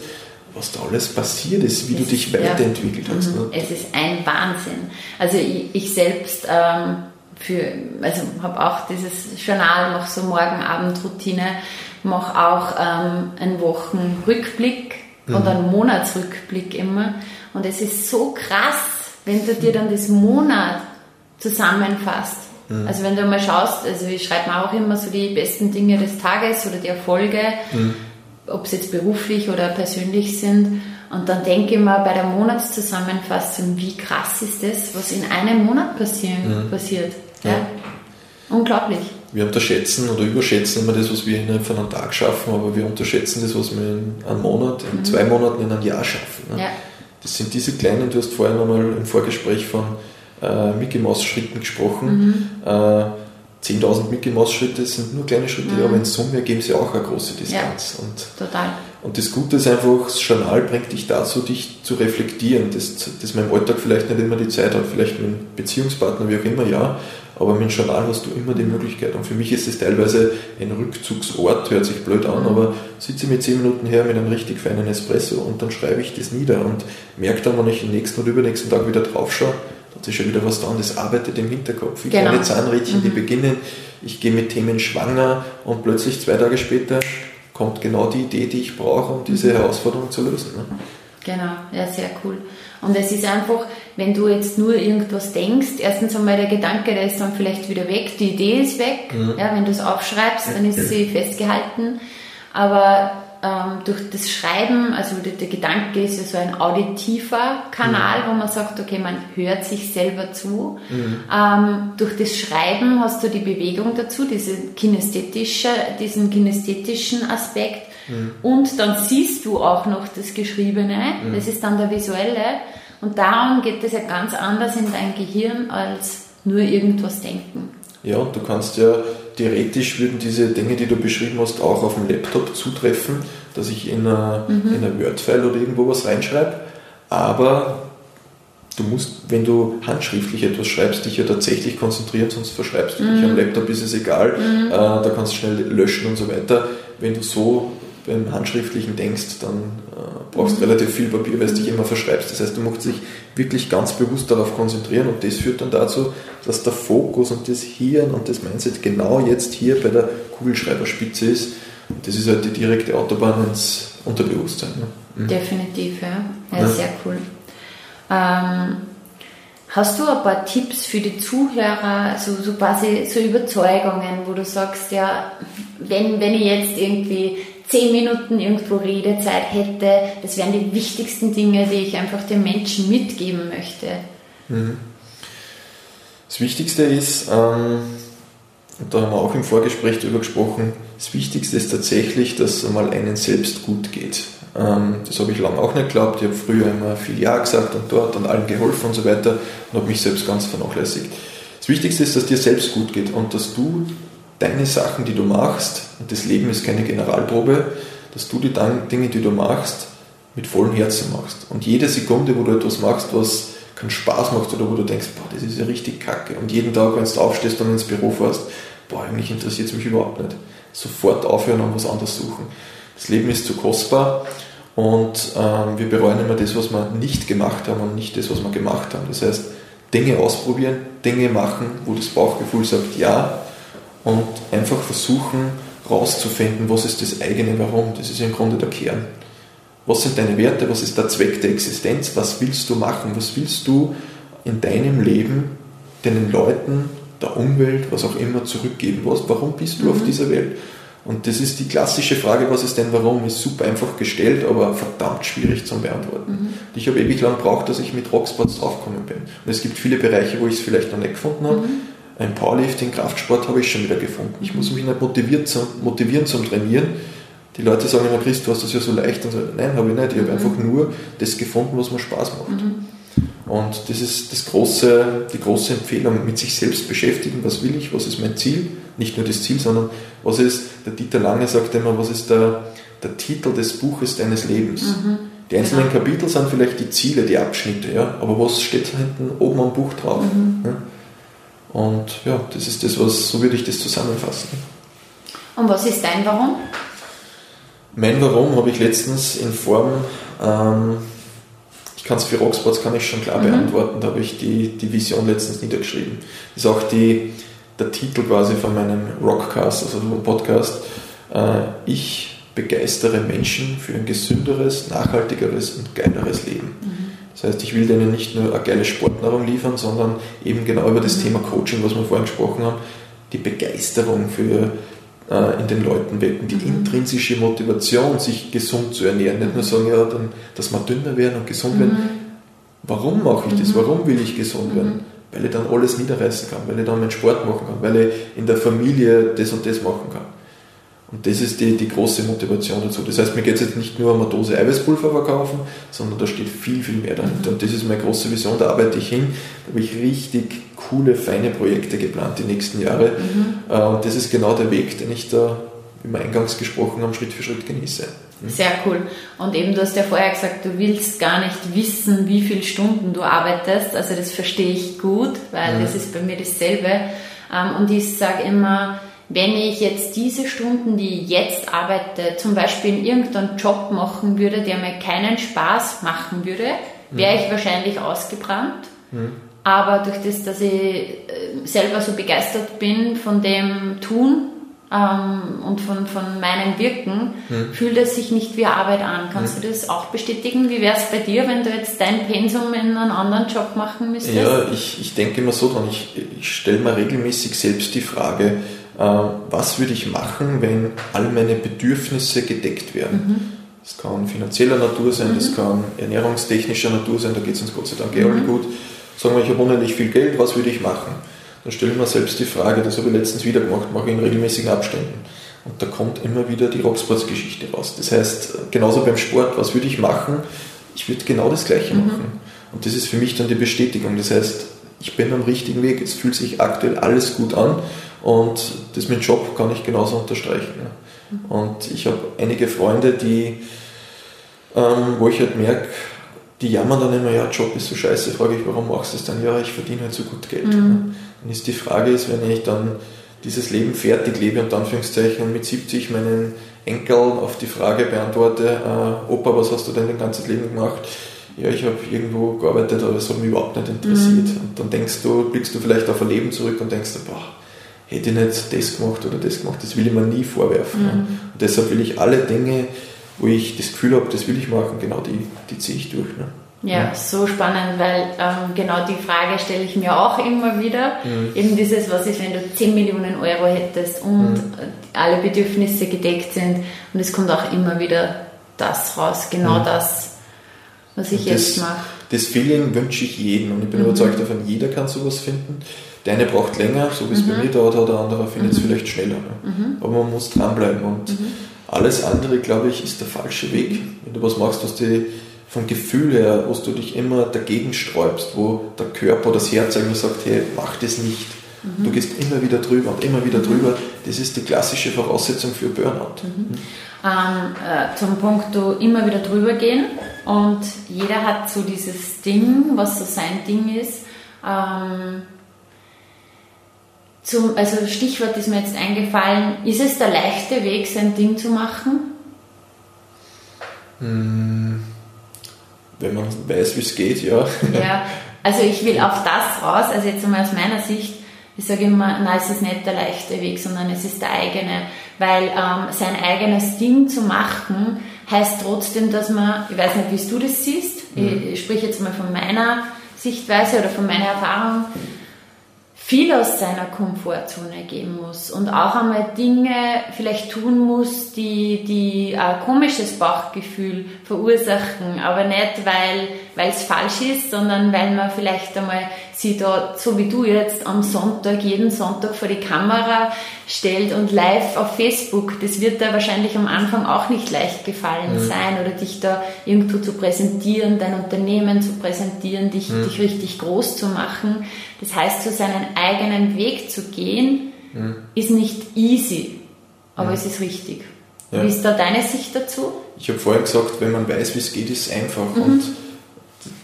was da alles passiert ist, wie es, du dich weiterentwickelt ja. hast. Ne? Es ist ein Wahnsinn. Also ich, ich selbst ähm, für, also habe auch dieses Journal, mache so Morgen-Abend-Routine, mache auch ähm, einen Wochenrückblick mhm. und einen Monatsrückblick immer. Und es ist so krass, wenn du dir dann das Monat zusammenfasst. Mhm. Also wenn du mal schaust, also ich schreibe mir auch immer so die besten Dinge des Tages oder die Erfolge, mhm. ob es jetzt beruflich oder persönlich sind. Und dann denke ich mal bei der Monatszusammenfassung, wie krass ist das, was in einem Monat passieren, mhm. passiert. Ja? ja. Unglaublich. Wir unterschätzen oder überschätzen immer das, was wir innerhalb von einem Tag schaffen, aber wir unterschätzen das, was wir in einem Monat, in mhm. zwei Monaten, in einem Jahr schaffen. Ne? Ja. Das sind diese kleinen, du hast vorhin einmal im Vorgespräch von äh, Mickey Mouse Schritten gesprochen. Mhm. Äh, 10.000 Mickey Mouse Schritte sind nur kleine Schritte, mhm. aber in Summe ergeben sie auch eine große Distanz. Ja, und, total. Und das Gute ist einfach, das Journal bringt dich dazu, dich zu reflektieren, das, das man im Alltag vielleicht nicht immer die Zeit hat, vielleicht mit einem Beziehungspartner, wie auch immer, ja, aber mit dem Journal hast du immer die Möglichkeit. Und für mich ist es teilweise ein Rückzugsort, hört sich blöd an, mhm. aber sitze mit 10 Minuten her mit einem richtig feinen Espresso und dann schreibe ich das nieder und merke dann, wenn ich den nächsten oder übernächsten Tag wieder drauf schaue, da hat sich schon wieder was dran, das arbeitet im Hinterkopf. Wie Genau. kleine Zahnrädchen, die Mhm. beginnen, ich gehe mit Themen schwanger und plötzlich zwei Tage später kommt genau die Idee, die ich brauche, um diese Herausforderung zu lösen. Ne? Genau, ja, sehr cool. Und es ist einfach, wenn du jetzt nur irgendwas denkst, erstens einmal der Gedanke, der ist dann vielleicht wieder weg, die Idee ist weg. Ja, wenn du es aufschreibst, dann ist sie festgehalten. Aber ähm, durch das Schreiben, also der, der Gedanke ist ja so ein auditiver Kanal, wo man sagt, okay, man hört sich selber zu. Ähm, durch das Schreiben hast du die Bewegung dazu, diese kinästhetische, diesen kinästhetischen Aspekt. Und dann siehst du auch noch das Geschriebene, das ist dann der visuelle. Und darum geht es ja ganz anders in dein Gehirn als nur irgendwas denken. Ja, und du kannst ja, theoretisch würden diese Dinge, die du beschrieben hast, auch auf dem Laptop zutreffen, dass ich in einer, in einer Word-File oder irgendwo was reinschreibe. Aber du musst, wenn du handschriftlich etwas schreibst, dich ja tatsächlich konzentrieren, sonst verschreibst du dich. Am Laptop ist es egal, äh, da kannst du schnell löschen und so weiter. Wenn du so beim Handschriftlichen denkst, dann äh, brauchst du relativ viel Papier, weil du dich immer verschreibst. Das heißt, du musst dich wirklich ganz bewusst darauf konzentrieren und das führt dann dazu, dass der Fokus und das Hirn und das Mindset genau jetzt hier bei der Kugelschreiberspitze ist. Und das ist halt die direkte Autobahn ins Unterbewusstsein. Ne? Definitiv, ja. ja, Ja. Sehr cool. Ähm, hast du ein paar Tipps für die Zuhörer, so, so quasi so Überzeugungen, wo du sagst, ja, wenn, wenn ich jetzt irgendwie zehn Minuten irgendwo Redezeit hätte, das wären die wichtigsten Dinge, die ich einfach den Menschen mitgeben möchte. Das Wichtigste ist, ähm, da haben wir auch im Vorgespräch darüber gesprochen, das Wichtigste ist tatsächlich, dass es einmal einen selbst gut geht. Ähm, das habe ich lange auch nicht geglaubt. Ich habe früher immer viel Ja gesagt und dort und allen geholfen und so weiter und habe mich selbst ganz vernachlässigt. Das Wichtigste ist, dass dir selbst gut geht und dass du deine Sachen, die du machst, und das Leben ist keine Generalprobe, dass du die Dinge, die du machst, mit vollem Herzen machst. Und jede Sekunde, wo du etwas machst, was keinen Spaß macht oder wo du denkst, boah, das ist ja richtig kacke. Und jeden Tag, wenn du aufstehst und ins Büro fährst, boah, eigentlich interessiert es mich überhaupt nicht. Sofort aufhören und was anderes suchen. Das Leben ist zu kostbar und ähm, wir bereuen immer das, was wir nicht gemacht haben und nicht das, was wir gemacht haben. Das heißt, Dinge ausprobieren, Dinge machen, wo das Bauchgefühl sagt ja und einfach versuchen rauszufinden, was ist das eigene Warum. Das ist im Grunde der Kern. Was sind deine Werte? Was ist der Zweck der Existenz? Was willst du machen? Was willst du in deinem Leben den Leuten, der Umwelt, was auch immer zurückgeben? Was, warum bist du auf dieser Welt? Und das ist die klassische Frage, was ist denn warum? Ist super einfach gestellt, aber verdammt schwierig zu beantworten. Ich habe ewig lang gebraucht, dass ich mit Rocksports draufgekommen bin. Und es gibt viele Bereiche, wo ich es vielleicht noch nicht gefunden habe. Ein Powerlifting, Kraftsport habe ich schon wieder gefunden. Ich muss mich nicht motiviert zum, motivieren zum Trainieren. Die Leute sagen immer, Chris, du hast das ja so leicht. Und so, nein, habe ich nicht. Ich habe einfach nur das gefunden, was mir Spaß macht. Und das ist das große, die große Empfehlung, mit sich selbst beschäftigen, was will ich, was ist mein Ziel, nicht nur das Ziel, sondern was ist, der Dieter Lange sagt immer, was ist der, der Titel des Buches deines Lebens. Die einzelnen Kapitel sind vielleicht die Ziele, die Abschnitte, ja, aber was steht da hinten oben am Buch drauf? Ja? Und ja, das ist das, was, so würde ich das zusammenfassen. Und was ist dein Warum? Mein Warum habe ich letztens in Form, ähm, ich kann es für Rocksports kann ich schon klar beantworten, da habe ich die, die Vision letztens niedergeschrieben. Das ist auch die, der Titel quasi von meinem Rockcast, also vom Podcast. Äh, ich begeistere Menschen für ein gesünderes, nachhaltigeres und geileres Leben. Das heißt, ich will denen nicht nur eine geile Sportnahrung liefern, sondern eben genau über das Thema Coaching, was wir vorhin gesprochen haben, die Begeisterung für äh, in den Leuten wecken, die intrinsische Motivation, sich gesund zu ernähren. Nicht nur sagen, ja, dann, dass wir dünner werden und gesund werden. Warum mache ich das? Warum will ich gesund werden? Weil ich dann alles niederreißen kann, weil ich dann meinen Sport machen kann, weil ich in der Familie das und das machen kann. Und das ist die, die große Motivation dazu. Das heißt, mir geht es jetzt nicht nur um eine Dose Eiweißpulver verkaufen, sondern da steht viel, viel mehr dahinter. Und das ist meine große Vision, da arbeite ich hin. Da habe ich richtig coole, feine Projekte geplant die nächsten Jahre. Äh, Und das ist genau der Weg, den ich da, wie wir eingangs gesprochen haben, Schritt für Schritt genieße. Sehr cool. Und eben, du hast ja vorher gesagt, du willst gar nicht wissen, wie viele Stunden du arbeitest. Also das verstehe ich gut, weil das ist bei mir dasselbe. Ähm, Und ich sage immer, wenn ich jetzt diese Stunden, die ich jetzt arbeite, zum Beispiel in irgendeinen Job machen würde, der mir keinen Spaß machen würde, wäre ich wahrscheinlich ausgebrannt. Aber durch das, dass ich äh, selber so begeistert bin von dem Tun, ähm, und von, von meinem Wirken hm. fühlt es sich nicht wie Arbeit an. Kannst hm. du das auch bestätigen? Wie wäre es bei dir, wenn du jetzt dein Pensum in einen anderen Job machen müsstest? Ja, ich, ich denke immer so dran. Ich, ich stelle mir regelmäßig selbst die Frage, was würde ich machen, wenn all meine Bedürfnisse gedeckt werden? Mhm. Das kann finanzieller Natur sein, mhm. das kann ernährungstechnischer Natur sein, da geht es uns Gott sei Dank eh mhm. gut. Sagen wir, ich habe unendlich viel Geld, was würde ich machen? dann stelle ich mir selbst die Frage, das habe ich letztens wieder gemacht, mache ich in regelmäßigen Abständen. Und da kommt immer wieder die Rocksports-Geschichte raus. Das heißt, genauso beim Sport, was würde ich machen? Ich würde genau das Gleiche mhm. machen. Und das ist für mich dann die Bestätigung. Das heißt, ich bin am richtigen Weg, es fühlt sich aktuell alles gut an und das mit dem Job kann ich genauso unterstreichen. Und ich habe einige Freunde, die, ähm, wo ich halt merke, die jammern dann immer, ja, Job ist so scheiße, frage ich, warum machst du das dann? Ja, ich verdiene halt so gut Geld. Mhm. Dann ist die Frage, ist, wenn ich dann dieses Leben fertig lebe, unter Anführungszeichen, und mit 70 meinen Enkel auf die Frage beantworte, äh, Opa, was hast du denn dein ganzes Leben gemacht? Ja, ich habe irgendwo gearbeitet, aber es hat mich überhaupt nicht interessiert. Mhm. Und dann denkst du, blickst du vielleicht auf ein Leben zurück und denkst, boah, hätte ich nicht das gemacht oder das gemacht, das will ich mir nie vorwerfen. Mhm. Und deshalb will ich alle Dinge, wo ich das Gefühl habe, das will ich machen, genau die, die ziehe ich durch. Ne? Ja, ja, so spannend, weil ähm, genau die Frage stelle ich mir auch immer wieder. Mhm. Eben dieses, was ist, wenn du 10 Millionen Euro hättest und mhm. alle Bedürfnisse gedeckt sind und es kommt auch immer wieder das raus, genau mhm. das, was ich das, jetzt mache. Das Feeling wünsche ich jedem und ich bin mhm. überzeugt davon, jeder kann sowas finden. Der eine braucht länger, so wie es bei mhm. mir dauert, oder der andere findet es mhm. vielleicht schneller. Ne? Aber man muss dranbleiben und alles andere, glaube ich, ist der falsche Weg. Wenn du was machst, was die vom Gefühl her, wo du dich immer dagegen sträubst, wo der Körper, das Herz eigentlich sagt, hey, mach das nicht. Mhm. Du gehst immer wieder drüber und immer wieder mhm. drüber. Das ist die klassische Voraussetzung für Burnout. Mhm. Ähm, äh, zum Punkt, du immer wieder drüber gehen und jeder hat so dieses Ding, was so sein Ding ist. Ähm, zum, also Stichwort ist mir jetzt eingefallen, ist es der leichte Weg, sein Ding zu machen? Hm wenn man weiß, wie es geht, ja. Ja, also ich will auf das raus, also jetzt einmal aus meiner Sicht, ich sage immer, nein, es ist nicht der leichte Weg, sondern es ist der eigene, weil ähm, sein eigenes Ding zu machen, heißt trotzdem, dass man, ich weiß nicht, wie du das siehst, mhm. ich, ich spreche jetzt mal von meiner Sichtweise oder von meiner Erfahrung, viel aus seiner Komfortzone gehen muss und auch einmal Dinge vielleicht tun muss, die, die ein komisches Bauchgefühl verursachen, aber nicht, weil, weil es falsch ist, sondern weil man vielleicht einmal sie da, so wie du jetzt am Sonntag, jeden Sonntag vor die Kamera stellt und live auf Facebook, das wird da wahrscheinlich am Anfang auch nicht leicht gefallen mhm. sein oder dich da irgendwo zu präsentieren, dein Unternehmen zu präsentieren, dich, mhm. dich richtig groß zu machen. Das heißt, so seinen eigenen Weg zu gehen, mhm. ist nicht easy, aber mhm. es ist richtig. Ja. Wie ist da deine Sicht dazu? Ich habe vorher gesagt, wenn man weiß, wie es geht, ist es einfach. Mhm. Und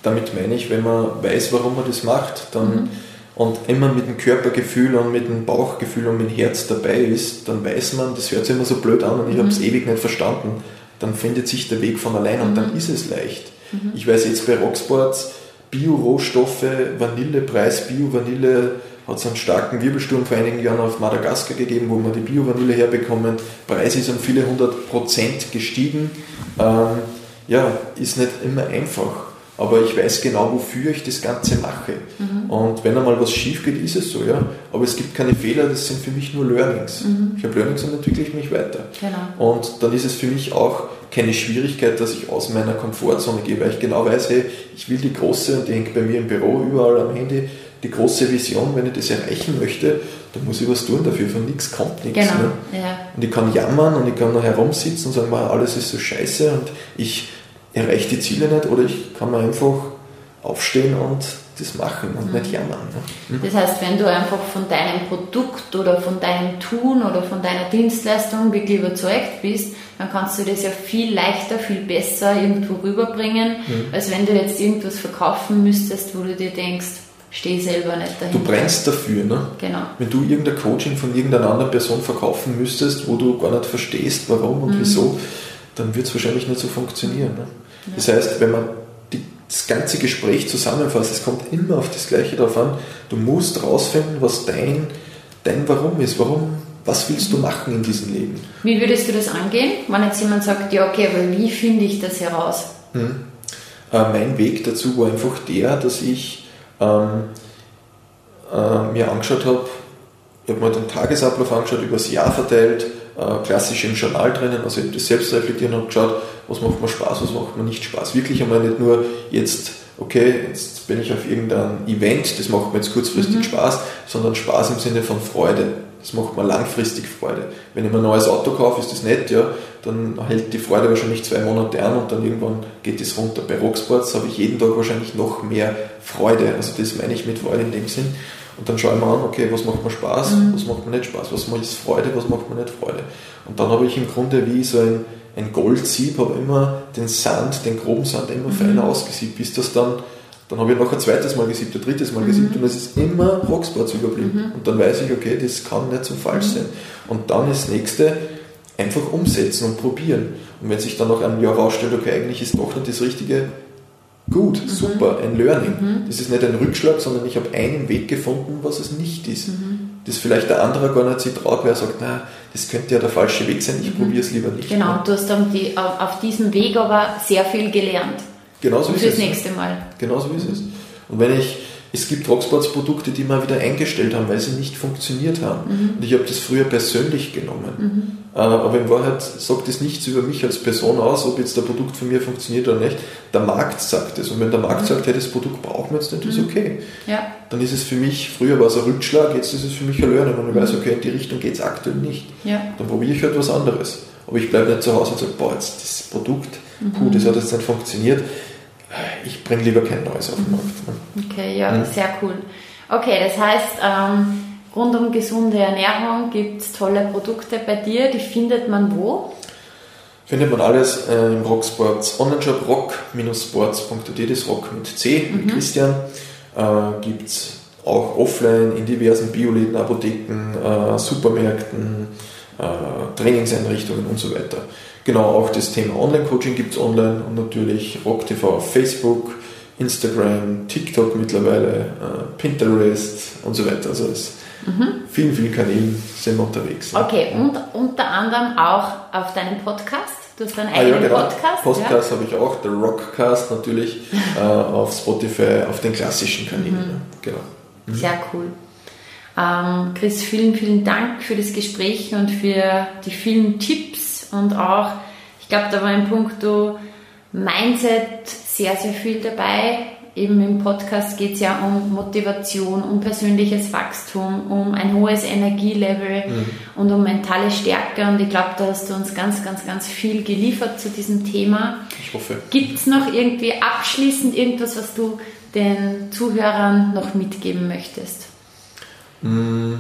damit meine ich, wenn man weiß, warum man das macht, dann mhm. und immer mit dem Körpergefühl und mit dem Bauchgefühl und mit dem Herz dabei ist, dann weiß man, das hört sich immer so blöd an und ich mhm. habe es ewig nicht verstanden, dann findet sich der Weg von allein und dann mhm. ist es leicht. Mhm. Ich weiß jetzt bei Rocksports, Bio-Rohstoffe, Vanillepreis, Bio-Vanille hat es einen starken Wirbelsturm vor einigen Jahren auf Madagaskar gegeben, wo man die Bio-Vanille herbekommen. Preis ist um viele hundert Prozent gestiegen. Ähm, ja, ist nicht immer einfach aber ich weiß genau, wofür ich das Ganze mache. Mhm. Und wenn einmal was schief geht, ist es so, ja. Aber es gibt keine Fehler, das sind für mich nur Learnings. Mhm. Ich habe Learnings und entwickle ich mich weiter. Genau. Und dann ist es für mich auch keine Schwierigkeit, dass ich aus meiner Komfortzone gehe, weil ich genau weiß, hey, ich will die große, und die hängt bei mir im Büro überall am Handy, die große Vision, wenn ich das erreichen möchte, dann muss ich was tun dafür, von nichts kommt nichts. Genau. Ne? Ja. Und ich kann jammern und ich kann noch herumsitzen und sagen, alles ist so scheiße und ich erreiche die Ziele nicht oder ich kann mir einfach aufstehen und das machen und mhm. nicht jammern. Ne? Mhm. Das heißt, wenn du einfach von deinem Produkt oder von deinem Tun oder von deiner Dienstleistung wirklich überzeugt bist, dann kannst du das ja viel leichter, viel besser irgendwo rüberbringen, mhm. als wenn du jetzt irgendwas verkaufen müsstest, wo du dir denkst, stehe selber nicht dahinter. Du brennst dafür, ne? Genau. Wenn du irgendein Coaching von irgendeiner anderen Person verkaufen müsstest, wo du gar nicht verstehst, warum und mhm. wieso, dann wird es wahrscheinlich nicht so funktionieren. Ne? Das heißt, wenn man die, das ganze Gespräch zusammenfasst, es kommt immer auf das Gleiche drauf an. Du musst rausfinden, was dein, dein Warum ist. Warum, was willst du machen in diesem Leben? Wie würdest du das angehen, wenn jetzt jemand sagt, ja, okay, aber wie finde ich das heraus? Hm. Äh, mein Weg dazu war einfach der, dass ich ähm, äh, mir angeschaut habe, ich habe mir den Tagesablauf angeschaut, über das Jahr verteilt, äh, klassisch im Journal drinnen, also habe das selbst reflektiert und geschaut, was macht mir Spaß, was macht mir nicht Spaß. Wirklich einmal nicht nur jetzt, okay, jetzt bin ich auf irgendein Event, das macht mir jetzt kurzfristig mhm. Spaß, sondern Spaß im Sinne von Freude. Das macht mir langfristig Freude. Wenn ich mir ein neues Auto kaufe, ist das nett, ja, dann hält die Freude wahrscheinlich zwei Monate an und dann irgendwann geht es runter. Bei Rocksports habe ich jeden Tag wahrscheinlich noch mehr Freude. Also das meine ich mit Freude in dem Sinn. Und dann schaue ich mir an, okay, was macht mir Spaß, mhm. was macht mir nicht Spaß, was macht Freude, was macht mir nicht Freude. Und dann habe ich im Grunde wie so ein, ein Goldsieb, habe immer den Sand, den groben Sand immer mhm. feiner ausgesiebt, bis das dann, dann habe ich noch ein zweites Mal gesiebt, ein drittes Mal mhm. gesiebt und es ist immer Rocksports überblieben. Mhm. Und dann weiß ich, okay, das kann nicht so falsch mhm. sein. Und dann das nächste, einfach umsetzen und probieren. Und wenn sich dann nach einem Jahr rausstellt, okay, eigentlich ist doch nicht das Richtige, Gut, mhm. super, ein Learning. Mhm. Das ist nicht ein Rückschlag, sondern ich habe einen Weg gefunden, was es nicht ist. Mhm. Das vielleicht der andere gar nicht sich traut, wer sagt, na, das könnte ja der falsche Weg sein, ich mhm. probiere es lieber nicht. Genau, mehr. du hast die, auf diesem Weg aber sehr viel gelernt. Genauso ist es. Fürs nächste Mal. Genauso ist es. Und wenn ich es gibt Rocksports-Produkte, die wir wieder eingestellt haben, weil sie nicht funktioniert haben. Mhm. Und ich habe das früher persönlich genommen. Mhm. Äh, aber in Wahrheit sagt das nichts über mich als Person aus, ob jetzt der Produkt von mir funktioniert oder nicht. Der Markt sagt es. Und wenn der Markt mhm. sagt, hey, das Produkt brauchen wir jetzt nicht, ist mhm. okay. Ja. Dann ist es für mich, früher war es ein Rückschlag, jetzt ist es für mich ein Learning. Und ich weiß, okay, in die Richtung geht es aktuell nicht. Ja. Dann probiere ich halt was anderes. Aber ich bleibe nicht zu Hause und sage, boah, jetzt das Produkt, puh, das hat jetzt nicht funktioniert ich bringe lieber kein neues auf den Markt. Ne? Okay, ja, mhm. sehr cool. Okay, das heißt, ähm, rund um gesunde Ernährung gibt es tolle Produkte bei dir. Die findet man wo? Findet man alles äh, im Rocksports Online-Shop rock-sports.at, das Rock mit C, mhm. mit Christian. Äh, gibt es auch offline in diversen Bioläden, Apotheken, äh, Supermärkten, äh, Trainingseinrichtungen und so weiter. Genau, auch das Thema Online-Coaching gibt es online und natürlich RockTV auf Facebook, Instagram, TikTok mittlerweile, äh, Pinterest und so weiter. Also es mhm. vielen, vielen Kanälen sind wir unterwegs. Okay, und unter anderem auch auf deinem Podcast. Du hast deinen ah, eigenen ja, genau. Podcast. Podcast ja? habe ich auch, der Rockcast natürlich, äh, auf Spotify, auf den klassischen Kanälen. Mhm. Genau. Mhm. Sehr cool. Ähm, Chris, vielen, vielen Dank für das Gespräch und für die vielen Tipps und auch, ich glaube, da war ein Punkt Mindset sehr, sehr viel dabei. Eben im Podcast geht es ja um Motivation, um persönliches Wachstum, um ein hohes Energielevel mhm. und um mentale Stärke. Und ich glaube, da hast du uns ganz, ganz, ganz viel geliefert zu diesem Thema. Ich hoffe. Gibt es noch irgendwie abschließend irgendwas, was du den Zuhörern noch mitgeben möchtest? Mm,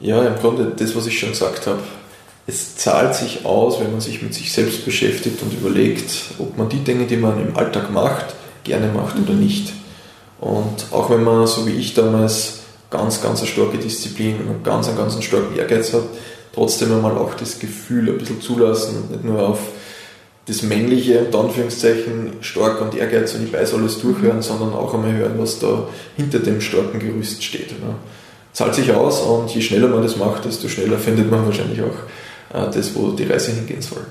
ja, im Grunde das, was ich schon gesagt habe. Es zahlt sich aus, wenn man sich mit sich selbst beschäftigt und überlegt, ob man die Dinge, die man im Alltag macht, gerne macht mhm. oder nicht. Und auch wenn man, so wie ich damals, ganz, ganz eine starke Disziplin und ganz, einen ganz starken Ehrgeiz hat, trotzdem einmal auch das Gefühl ein bisschen zulassen und nicht nur auf das Männliche, unter Anführungszeichen, stark und Ehrgeiz und ich weiß alles durchhören, mhm. sondern auch einmal hören, was da hinter dem starken Gerüst steht. Ne? zahlt sich aus und je schneller man das macht, desto schneller findet man wahrscheinlich auch das, wo die Reise hingehen soll.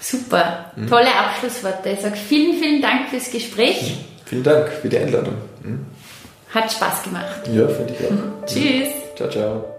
Super, mhm. tolle Abschlussworte. Ich sage vielen, vielen Dank fürs Gespräch. Mhm. Vielen Dank für die Einladung. Mhm. Hat Spaß gemacht. Ja, finde ich auch. Tschüss. Ciao, ciao.